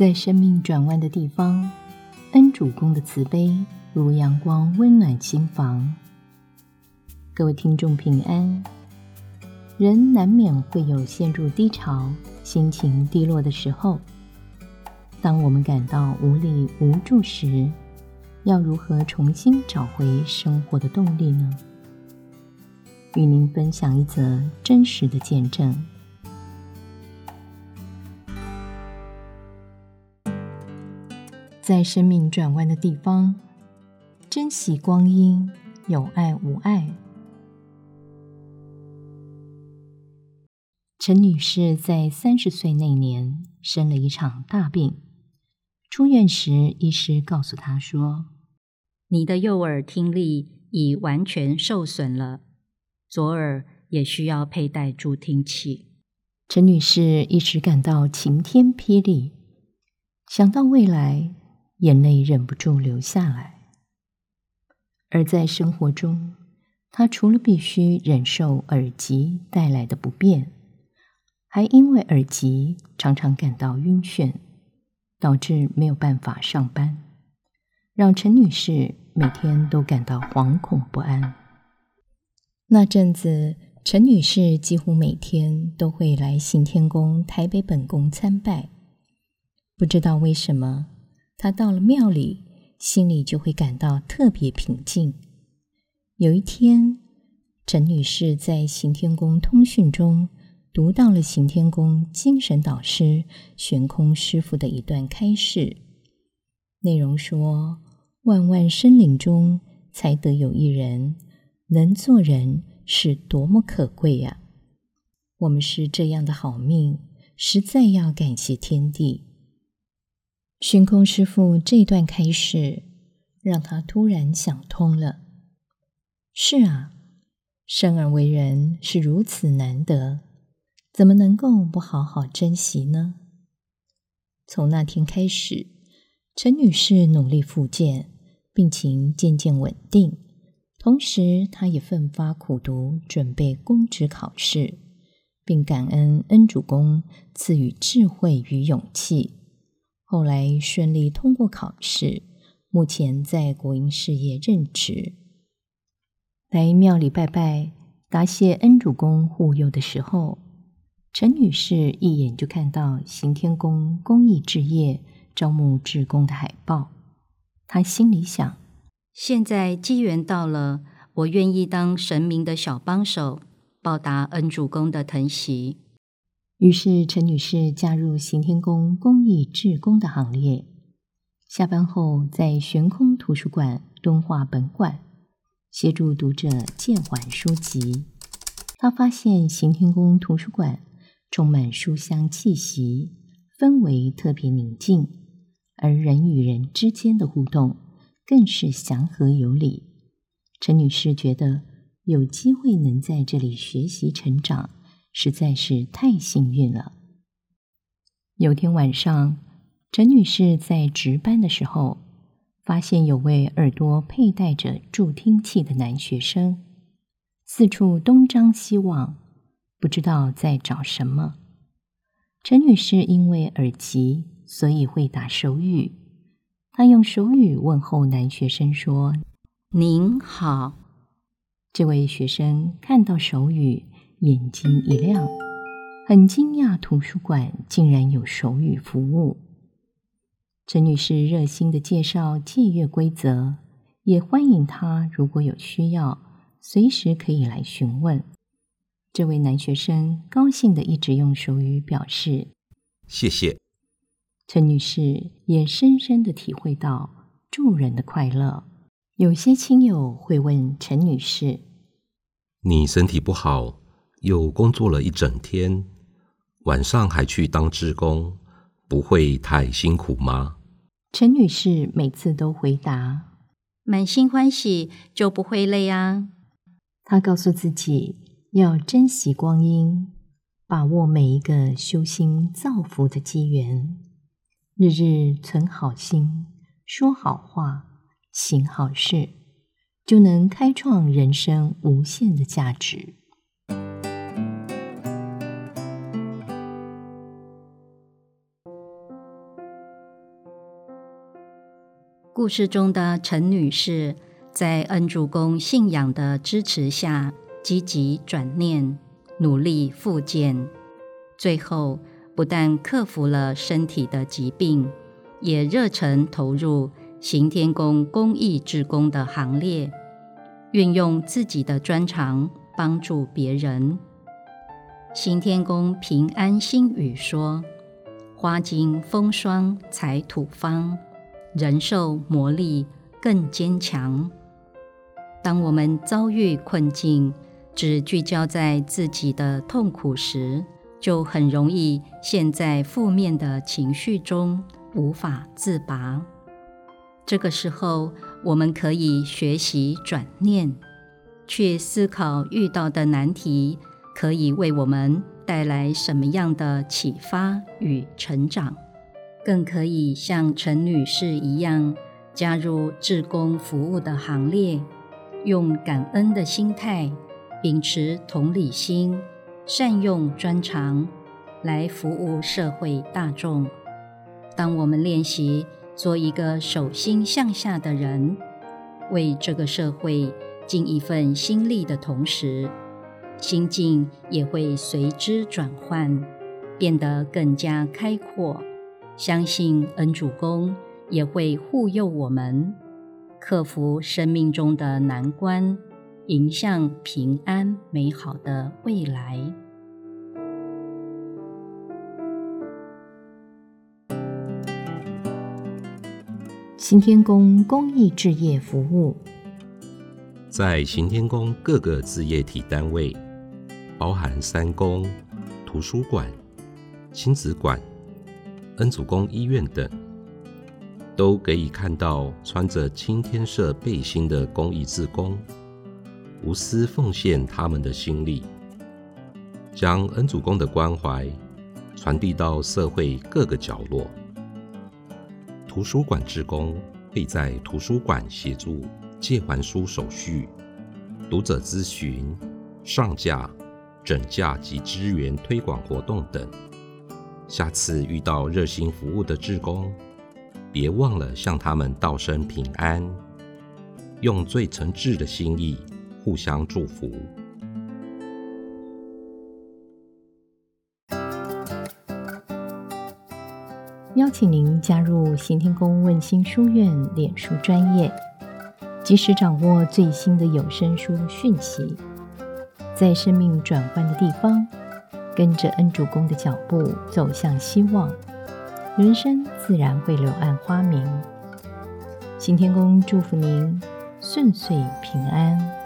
在生命转弯的地方，恩主公的慈悲如阳光，温暖心房。各位听众平安。人难免会有陷入低潮、心情低落的时候。当我们感到无力无助时，要如何重新找回生活的动力呢？与您分享一则真实的见证。在生命转弯的地方，珍惜光阴，有爱无爱。陈女士在三十岁那年生了一场大病，出院时，医师告诉她说：“你的右耳听力已完全受损了，左耳也需要佩戴助听器。”陈女士一时感到晴天霹雳，想到未来，眼泪忍不住流下来。而在生活中，她除了必须忍受耳疾带来的不便，还因为耳疾，常常感到晕眩，导致没有办法上班，让陈女士每天都感到惶恐不安。那阵子，陈女士几乎每天都会来行天宫台北本宫参拜。不知道为什么，他到了庙里，心里就会感到特别平静。有一天，陈女士在行天宫通讯中。读到了行天宫精神导师悬空师傅的一段开示，内容说：万万生灵中才得有一人能做人，是多么可贵呀！我们是这样的好命，实在要感谢天地。悬空师傅这段开示，让他突然想通了。是啊，生而为人是如此难得。怎么能够不好好珍惜呢？从那天开始，陈女士努力复健，病情渐渐稳定。同时，她也奋发苦读，准备公职考试，并感恩恩主公赐予智慧与勇气。后来顺利通过考试，目前在国营事业任职。来庙里拜拜，答谢恩主公护佑的时候。陈女士一眼就看到行天宫公益置业招募志工的海报，她心里想：现在机缘到了，我愿意当神明的小帮手，报答恩主公的疼惜。于是，陈女士加入行天宫公益志工的行列。下班后，在悬空图书馆敦化本馆协助读者借还书籍。她发现行天宫图书馆。充满书香气息，氛围特别宁静，而人与人之间的互动更是祥和有礼。陈女士觉得有机会能在这里学习成长，实在是太幸运了。有天晚上，陈女士在值班的时候，发现有位耳朵佩戴着助听器的男学生，四处东张西望。不知道在找什么。陈女士因为耳疾，所以会打手语。她用手语问候男学生说：“您好。”这位学生看到手语，眼睛一亮，很惊讶图书馆竟然有手语服务。陈女士热心的介绍借阅规则，也欢迎她如果有需要，随时可以来询问。这位男学生高兴的一直用手语表示谢谢。陈女士也深深的体会到助人的快乐。有些亲友会问陈女士：“你身体不好，又工作了一整天，晚上还去当志工，不会太辛苦吗？”陈女士每次都回答：“满心欢喜，就不会累啊。”她告诉自己。要珍惜光阴，把握每一个修心造福的机缘，日日存好心，说好话，行好事，就能开创人生无限的价值。故事中的陈女士，在恩主公信仰的支持下，积极转念，努力复健，最后不但克服了身体的疾病，也热忱投入行天宫公益志工的行列，运用自己的专长帮助别人。行天宫平安心语说：“花经风霜采土方。”人受磨砺更坚强。当我们遭遇困境，只聚焦在自己的痛苦时，就很容易陷在负面的情绪中，无法自拔。这个时候，我们可以学习转念，去思考遇到的难题可以为我们带来什么样的启发与成长。更可以像陈女士一样加入志工服务的行列，用感恩的心态，秉持同理心，善用专长来服务社会大众。当我们练习做一个手心向下的人，为这个社会尽一份心力的同时，心境也会随之转换，变得更加开阔。相信恩主公也会护佑我们，克服生命中的难关，迎向平安美好的未来。行天宫公益置业服务，在行天宫各个置业体单位，包含三宫、图书馆、亲子馆。恩主公医院等，都可以看到穿着青天色背心的公益志工，无私奉献他们的心力，将恩主公的关怀传递到社会各个角落。图书馆志工会在图书馆协助借还书手续、读者咨询、上架、整架及支援推广活动等。下次遇到热心服务的志工，别忘了向他们道声平安，用最诚挚的心意互相祝福。邀请您加入行天宫问心书院脸书专业，及时掌握最新的有声书讯息，在生命转换的地方。跟着恩主公的脚步走向希望，人生自然会柳暗花明。行天宫祝福您顺遂平安。